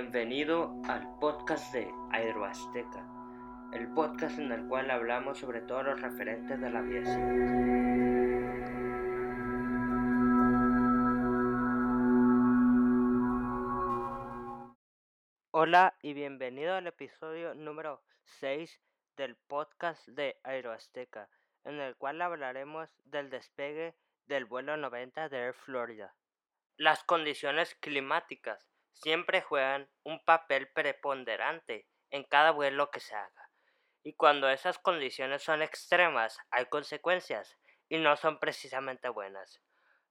Bienvenido al podcast de Aeroazteca, el podcast en el cual hablamos sobre todos los referentes de la aviación. Hola y bienvenido al episodio número 6 del podcast de Aeroazteca, en el cual hablaremos del despegue del vuelo 90 de Air Florida. Las condiciones climáticas siempre juegan un papel preponderante en cada vuelo que se haga. Y cuando esas condiciones son extremas, hay consecuencias y no son precisamente buenas.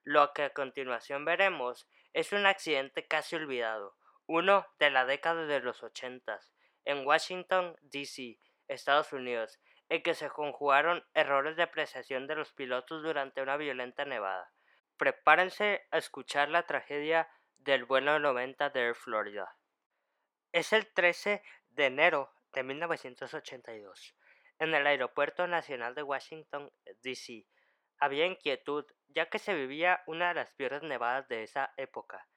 Lo que a continuación veremos es un accidente casi olvidado, uno de la década de los ochentas, en Washington, D.C., Estados Unidos, en que se conjugaron errores de apreciación de los pilotos durante una violenta nevada. Prepárense a escuchar la tragedia del vuelo 90 de Air Florida. Es el 13 de enero de 1982. En el Aeropuerto Nacional de Washington, D.C., había inquietud ya que se vivía una de las peores nevadas de esa época.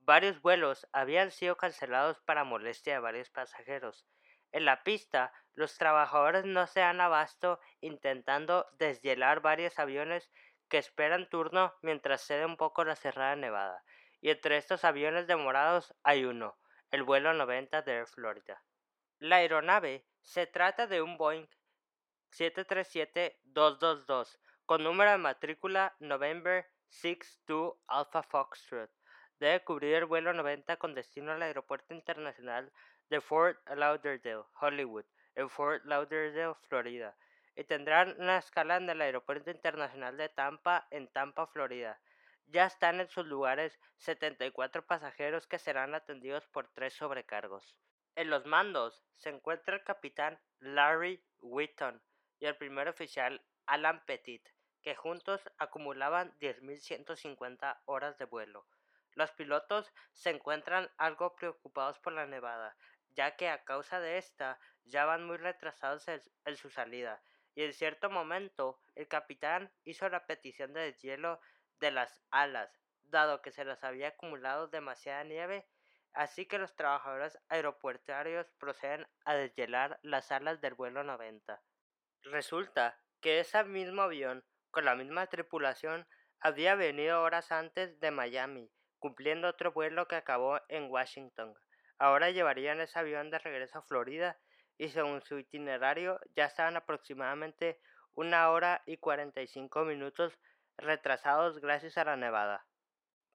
Varios vuelos habían sido cancelados para molestia de varios pasajeros. En la pista, los trabajadores no se han abasto intentando deshielar varios aviones que esperan turno mientras cede un poco la cerrada nevada y entre estos aviones demorados hay uno, el vuelo 90 de Air Florida. La aeronave se trata de un Boeing 737-222 con número de matrícula November 62 Alpha Foxtrot. Debe cubrir el vuelo 90 con destino al Aeropuerto Internacional de Fort Lauderdale, Hollywood, en Fort Lauderdale, Florida, y tendrán una escala en el Aeropuerto Internacional de Tampa, en Tampa, Florida ya están en sus lugares 74 pasajeros que serán atendidos por tres sobrecargos. En los mandos se encuentra el capitán Larry Whitton y el primer oficial Alan Petit, que juntos acumulaban 10.150 horas de vuelo. Los pilotos se encuentran algo preocupados por la nevada, ya que a causa de esta ya van muy retrasados en, su salida, y en cierto momento el capitán hizo la petición de deshielo de las alas, dado que se les había acumulado demasiada nieve, así que los trabajadores aeropuertarios proceden a deshielar las alas del vuelo 90. Resulta que ese mismo avión, con la misma tripulación, había venido horas antes de Miami, cumpliendo otro vuelo que acabó en Washington. Ahora llevarían ese avión de regreso a Florida y según su itinerario ya estaban aproximadamente una hora y cuarenta y cinco minutos retrasados gracias a la nevada.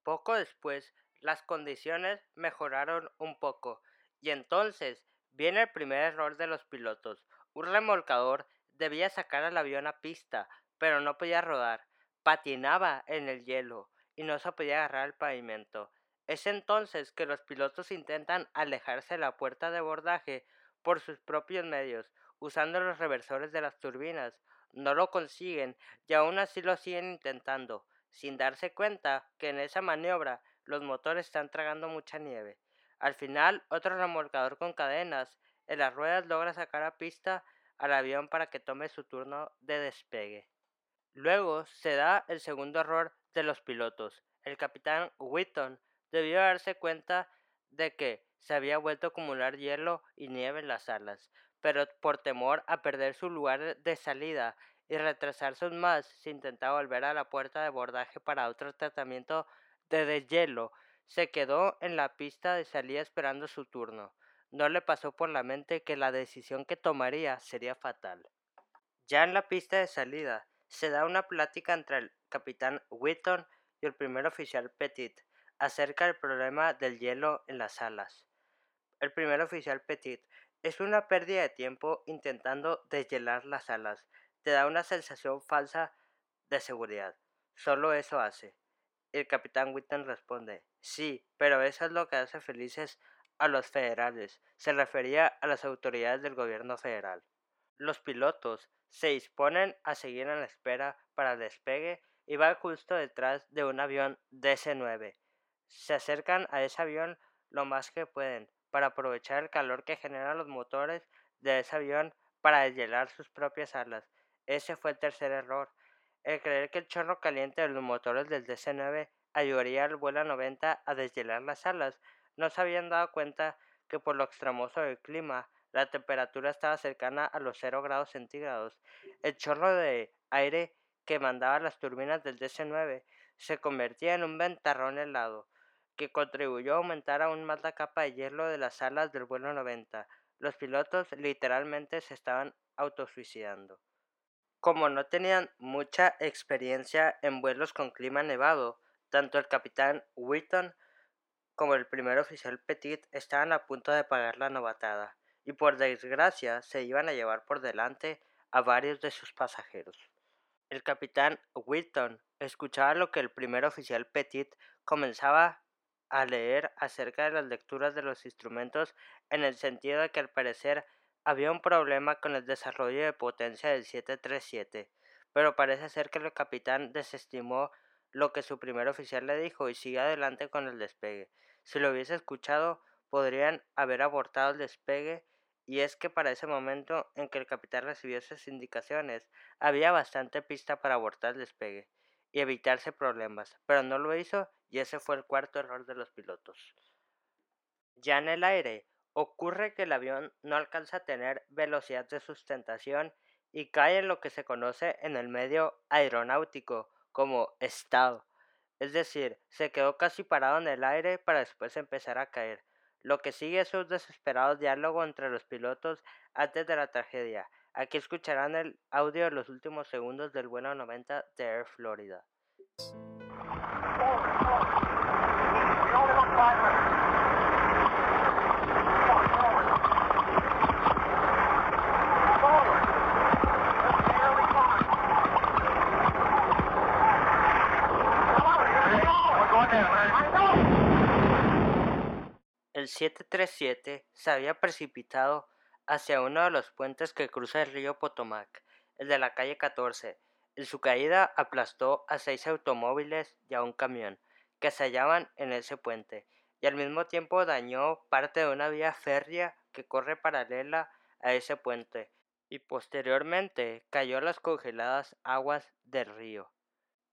Poco después, las condiciones mejoraron un poco, y entonces viene el primer error de los pilotos. Un remolcador debía sacar al avión a pista, pero no podía rodar, patinaba en el hielo y no se podía agarrar al pavimento. Es entonces que los pilotos intentan alejarse de la puerta de abordaje por sus propios medios, usando los reversores de las turbinas, no lo consiguen y aún así lo siguen intentando, sin darse cuenta que en esa maniobra los motores están tragando mucha nieve. Al final, otro remolcador con cadenas en las ruedas logra sacar a pista al avión para que tome su turno de despegue. Luego se da el segundo error de los pilotos. El capitán Whitton debió darse cuenta de que se había vuelto a acumular hielo y nieve en las alas, pero por temor a perder su lugar de salida y retrasarse aún más, se intentaba volver a la puerta de abordaje para otro tratamiento de deshielo. Se quedó en la pista de salida esperando su turno. No le pasó por la mente que la decisión que tomaría sería fatal. Ya en la pista de salida, se da una plática entre el capitán Whitton y el primer oficial Petit acerca del problema del hielo en las alas. El primer oficial Petit es una pérdida de tiempo intentando deshielar las alas. Te da una sensación falsa de seguridad. Solo eso hace. El capitán Whitton responde, sí, pero eso es lo que hace felices a los federales. Se refería a las autoridades del gobierno federal. Los pilotos se disponen a seguir en la espera para el despegue y van justo detrás de un avión DC-9. Se acercan a ese avión lo más que pueden, para aprovechar el calor que generan los motores de ese avión para deshielar sus propias alas. Ese fue el tercer error, el creer que el chorro caliente de los motores del DC-9 ayudaría al vuelo 90 a deshielar las alas. no se habían dado cuenta que por lo extremoso del clima, la temperatura estaba cercana a los 0 grados centígrados. El chorro de aire que mandaba las turbinas del DC-9 se convertía en un ventarrón helado, que contribuyó a aumentar aún más la capa de hielo de las alas del vuelo 90. Los pilotos literalmente se estaban autosuicidando. Como no tenían mucha experiencia en vuelos con clima nevado, tanto el capitán Whitton como el primer oficial Petit estaban a punto de pagar la novatada, y por desgracia se iban a llevar por delante a varios de sus pasajeros. El capitán Whitton escuchaba lo que el primer oficial Petit comenzaba a leer acerca de las lecturas de los instrumentos en el sentido de que al parecer había un problema con el desarrollo de potencia del 737, pero parece ser que el capitán desestimó lo que su primer oficial le dijo y sigue adelante con el despegue. Si lo hubiese escuchado, podrían haber abortado el despegue y es que para ese momento en que el capitán recibió esas indicaciones, había bastante pista para abortar el despegue evitarse problemas, pero no lo hizo y ese fue el cuarto error de los pilotos. Ya en el aire, ocurre que el avión no alcanza a tener velocidad de sustentación y cae en lo que se conoce en el medio aeronáutico como estado. Es decir, se quedó casi parado en el aire para después empezar a caer. Lo que sigue es un desesperado diálogo entre los pilotos antes de la tragedia. Aquí escucharán el audio de los últimos segundos del vuelo 90 de Air Florida. El 737 se había precipitado hacia uno de los puentes que cruza el río Potomac, el de la calle 14. En su caída aplastó a seis automóviles y a un camión que se hallaban en ese puente, y al mismo tiempo dañó parte de una vía férrea que corre paralela a ese puente, y posteriormente cayó a las congeladas aguas del río.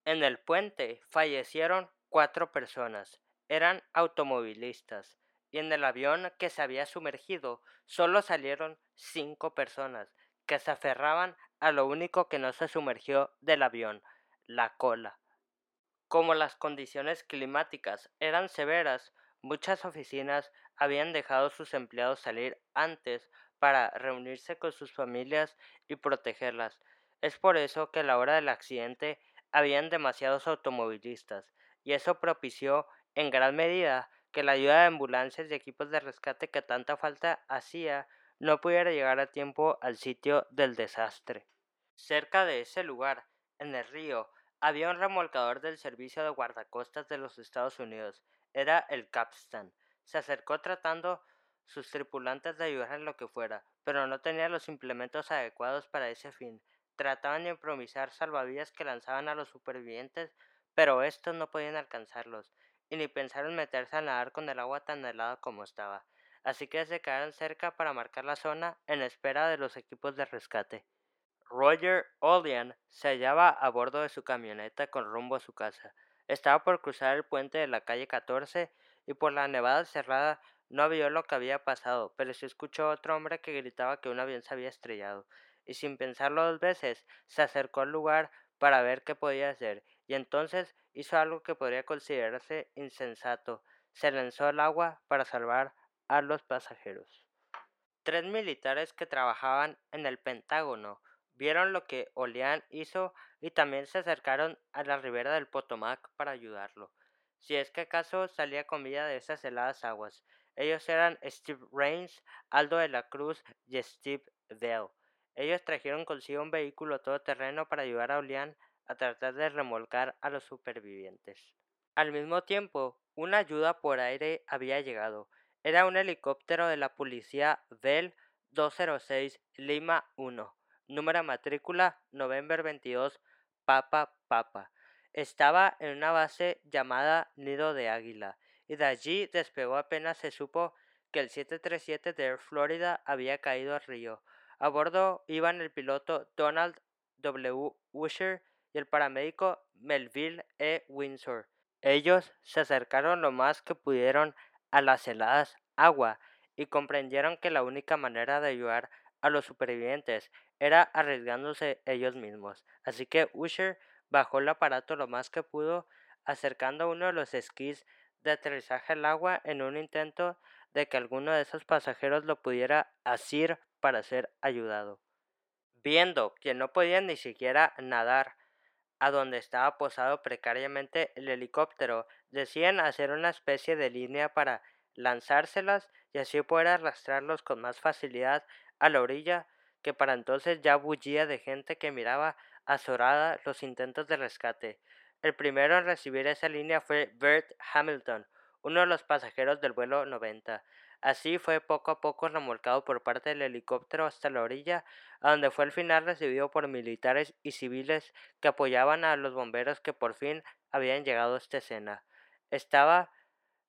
En el puente fallecieron cuatro personas, eran automovilistas, y en el avión que se había sumergido solo salieron cinco personas que se aferraban a lo único que no se sumergió del avión, la cola. Como las condiciones climáticas eran severas, muchas oficinas habían dejado a sus empleados salir antes para reunirse con sus familias y protegerlas. Es por eso que a la hora del accidente habían demasiados automovilistas, y eso propició en gran medida que la ayuda de ambulancias y equipos de rescate que tanta falta hacía no pudiera llegar a tiempo al sitio del desastre. Cerca de ese lugar, en el río, había un remolcador del servicio de guardacostas de los Estados Unidos. Era el Capstan. Se acercó tratando sus tripulantes de ayudar en lo que fuera, pero no tenía los implementos adecuados para ese fin. Trataban de improvisar salvavidas que lanzaban a los supervivientes, pero estos no podían alcanzarlos y ni pensaron meterse a nadar con el agua tan helada como estaba, así que se quedaron cerca para marcar la zona en espera de los equipos de rescate. Roger Olian se hallaba a bordo de su camioneta con rumbo a su casa. Estaba por cruzar el puente de la calle 14 y por la nevada cerrada no vio lo que había pasado, pero se escuchó otro hombre que gritaba que un avión se había estrellado, y sin pensarlo dos veces se acercó al lugar para ver qué podía hacer, y entonces hizo algo que podría considerarse insensato. Se lanzó al agua para salvar a los pasajeros. Tres militares que trabajaban en el Pentágono vieron lo que Olean hizo y también se acercaron a la ribera del Potomac para ayudarlo. Si es que acaso salía con vida de esas heladas aguas. Ellos eran Steve Rains, Aldo de la Cruz y Steve Bell. Ellos trajeron consigo un vehículo todoterreno para ayudar a Olean a tratar de remolcar a los supervivientes. Al mismo tiempo, una ayuda por aire había llegado. Era un helicóptero de la policía Bell 206 Lima 1, número matrícula November 22 Papa Papa. Estaba en una base llamada Nido de Águila, y de allí despegó apenas se supo que el 737 de Air Florida había caído al río. A bordo iban el piloto Donald W. Usher y el paramédico Melville E. Windsor. Ellos se acercaron lo más que pudieron a las heladas agua y comprendieron que la única manera de ayudar a los supervivientes era arriesgándose ellos mismos. Así que Usher bajó el aparato lo más que pudo, acercando uno de los esquís de aterrizaje al agua en un intento de que alguno de esos pasajeros lo pudiera asir para ser ayudado. Viendo que no podían ni siquiera nadar a donde estaba posado precariamente el helicóptero, decían hacer una especie de línea para lanzárselas y así poder arrastrarlos con más facilidad a la orilla, que para entonces ya bullía de gente que miraba azorada los intentos de rescate. El primero en recibir esa línea fue Bert Hamilton, uno de los pasajeros del vuelo 90. Así fue poco a poco remolcado por parte del helicóptero hasta la orilla, a donde fue al final recibido por militares y civiles que apoyaban a los bomberos que por fin habían llegado a esta escena. Estaba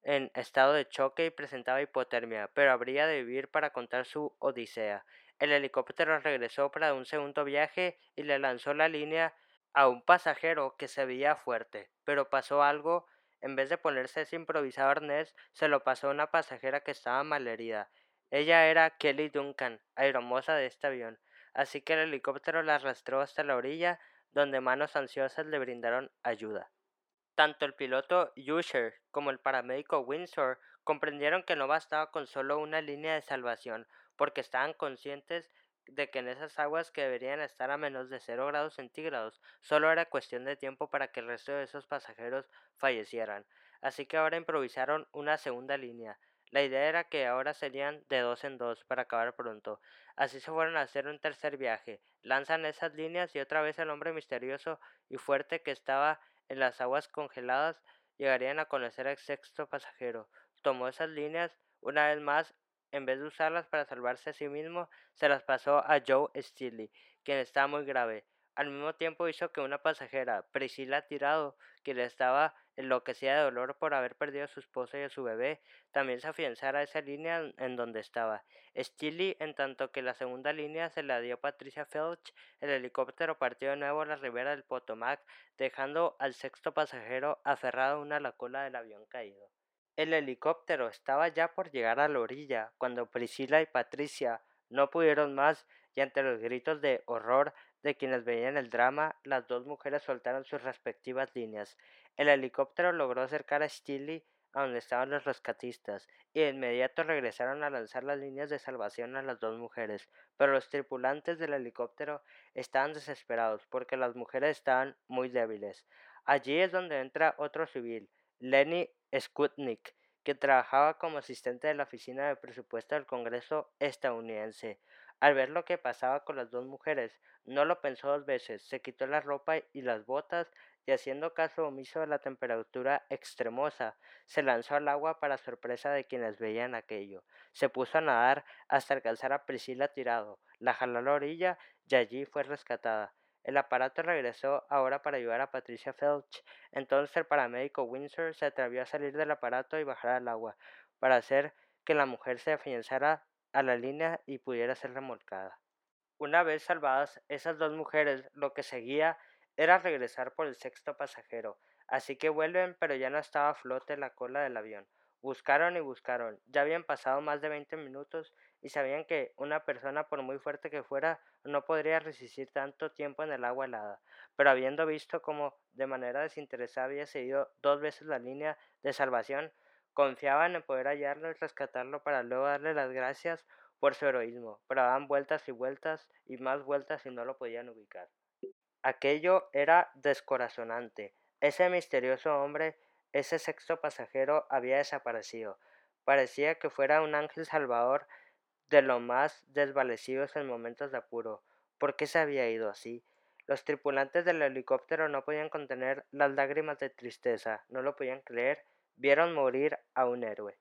en estado de choque y presentaba hipotermia, pero habría de vivir para contar su odisea. El helicóptero regresó para un segundo viaje y le lanzó la línea a un pasajero que se veía fuerte, pero pasó algo en vez de ponerse ese improvisado arnés, se lo pasó a una pasajera que estaba malherida. Ella era Kelly Duncan, aeromoza de este avión, así que el helicóptero la arrastró hasta la orilla, donde manos ansiosas le brindaron ayuda. Tanto el piloto Usher como el paramédico Windsor comprendieron que no bastaba con solo una línea de salvación, porque estaban conscientes de que en esas aguas que deberían estar a menos de cero grados centígrados solo era cuestión de tiempo para que el resto de esos pasajeros fallecieran. Así que ahora improvisaron una segunda línea. La idea era que ahora serían de dos en dos para acabar pronto. Así se fueron a hacer un tercer viaje. Lanzan esas líneas y otra vez el hombre misterioso y fuerte que estaba en las aguas congeladas llegarían a conocer al sexto pasajero. Tomó esas líneas una vez más en vez de usarlas para salvarse a sí mismo, se las pasó a Joe Steele, quien estaba muy grave. Al mismo tiempo hizo que una pasajera, Priscilla Tirado, que le estaba enloquecida de dolor por haber perdido a su esposa y a su bebé, también se afianzara a esa línea en donde estaba. Steele, en tanto que la segunda línea se la dio Patricia Felch, el helicóptero partió de nuevo a la ribera del Potomac, dejando al sexto pasajero aferrado a una la cola del avión caído. El helicóptero estaba ya por llegar a la orilla cuando Priscila y Patricia no pudieron más y ante los gritos de horror de quienes veían el drama, las dos mujeres soltaron sus respectivas líneas. El helicóptero logró acercar a Steele a donde estaban los rescatistas y de inmediato regresaron a lanzar las líneas de salvación a las dos mujeres, pero los tripulantes del helicóptero estaban desesperados porque las mujeres estaban muy débiles. Allí es donde entra otro civil, Lenny Skutnik, que trabajaba como asistente de la Oficina de Presupuesto del Congreso estadounidense. Al ver lo que pasaba con las dos mujeres, no lo pensó dos veces, se quitó la ropa y las botas y haciendo caso omiso de la temperatura extremosa, se lanzó al agua para sorpresa de quienes veían aquello. Se puso a nadar hasta alcanzar a Priscila tirado, la jaló a la orilla y allí fue rescatada. El aparato regresó ahora para ayudar a Patricia Felch. Entonces el paramédico Windsor se atrevió a salir del aparato y bajar al agua, para hacer que la mujer se afianzara a la línea y pudiera ser remolcada. Una vez salvadas esas dos mujeres, lo que seguía era regresar por el sexto pasajero, así que vuelven pero ya no estaba a flote la cola del avión. Buscaron y buscaron. Ya habían pasado más de veinte minutos y sabían que una persona, por muy fuerte que fuera, no podría resistir tanto tiempo en el agua helada. Pero habiendo visto cómo de manera desinteresada había seguido dos veces la línea de salvación, confiaban en poder hallarlo y rescatarlo para luego darle las gracias por su heroísmo. Pero daban vueltas y vueltas y más vueltas y no lo podían ubicar. Aquello era descorazonante. Ese misterioso hombre ese sexto pasajero había desaparecido. Parecía que fuera un ángel salvador de los más desvalecidos en momentos de apuro. ¿Por qué se había ido así? Los tripulantes del helicóptero no podían contener las lágrimas de tristeza, no lo podían creer, vieron morir a un héroe.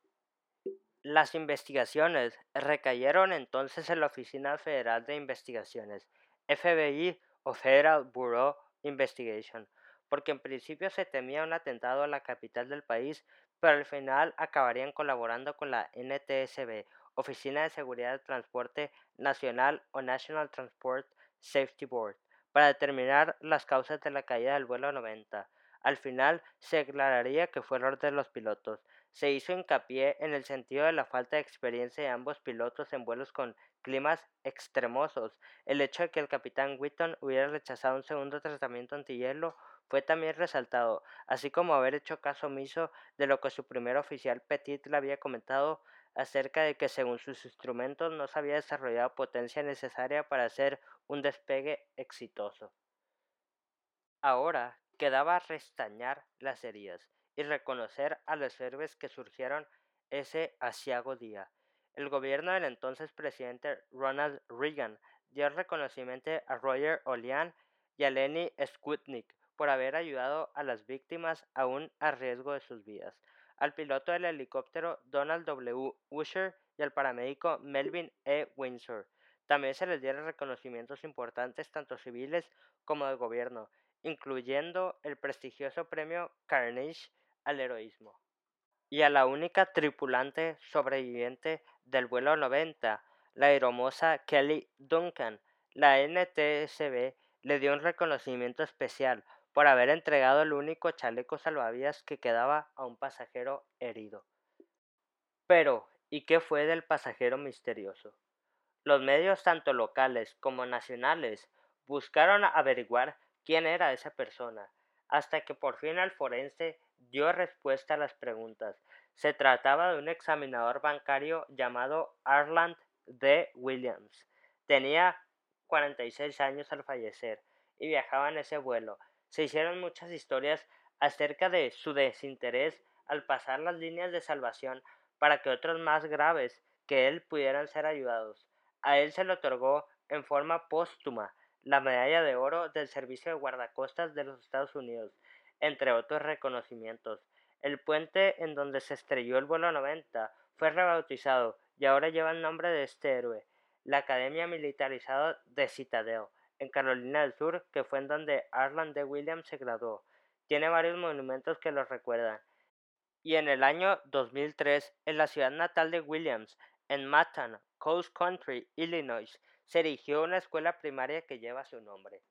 Las investigaciones recayeron entonces en la Oficina Federal de Investigaciones, FBI o Federal Bureau Investigation, porque en principio se temía un atentado a la capital del país, pero al final acabarían colaborando con la NTSB, Oficina de Seguridad de Transporte Nacional o National Transport Safety Board, para determinar las causas de la caída del vuelo 90. Al final se aclararía que fue error de los pilotos. se hizo hincapié en el sentido de la falta de experiencia de ambos pilotos en vuelos con climas extremosos. El hecho de que el capitán Whitton hubiera rechazado un segundo tratamiento antihielo fue también resaltado, así como haber hecho caso omiso de lo que su primer oficial Petit le había comentado acerca de que según sus instrumentos no se había desarrollado potencia necesaria para hacer un despegue exitoso. Ahora quedaba restañar las heridas y reconocer a los héroes que surgieron ese asiago día. El gobierno del entonces presidente Ronald Reagan dio reconocimiento a Roger Olian y a Lenny Skutnik por haber ayudado a las víctimas aún a riesgo de sus vidas, al piloto del helicóptero Donald W. Usher y al paramédico Melvin E. Windsor. También se les dieron reconocimientos importantes tanto civiles como de gobierno, incluyendo el prestigioso premio Carnegie al heroísmo. Y a la única tripulante sobreviviente del vuelo 90, la hermosa Kelly Duncan, la NTSB le dio un reconocimiento especial por haber entregado el único chaleco salvavidas que quedaba a un pasajero herido. Pero, ¿y qué fue del pasajero misterioso? Los medios tanto locales como nacionales buscaron averiguar quién era esa persona, hasta que por fin el forense dio respuesta a las preguntas. Se trataba de un examinador bancario llamado Arland D. Williams. Tenía 46 años al fallecer y viajaba en ese vuelo. Se hicieron muchas historias acerca de su desinterés al pasar las líneas de salvación para que otros más graves que él pudieran ser ayudados. A él se le otorgó en forma póstuma la medalla de oro del Servicio de Guardacostas de los Estados Unidos, entre otros reconocimientos. El puente en donde se estrelló el vuelo 90 fue rebautizado y ahora lleva el nombre de este héroe, la Academia Militarizada de Citadel, en Carolina del Sur, que fue en donde Arland D. Williams se graduó. Tiene varios monumentos que lo recuerdan. Y en el año 2003, en la ciudad natal de Williams, en Matton, Coast Country, Illinois, se erigió una escuela primaria que lleva su nombre.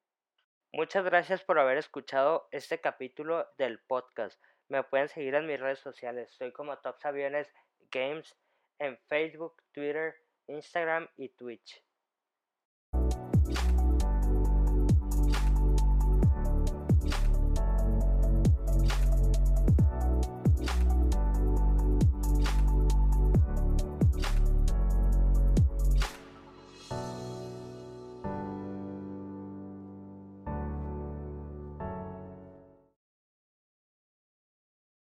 Muchas gracias por haber escuchado este capítulo del podcast. Me pueden seguir en mis redes sociales. Soy como Tops Aviones Games en Facebook, Twitter, Instagram y Twitch.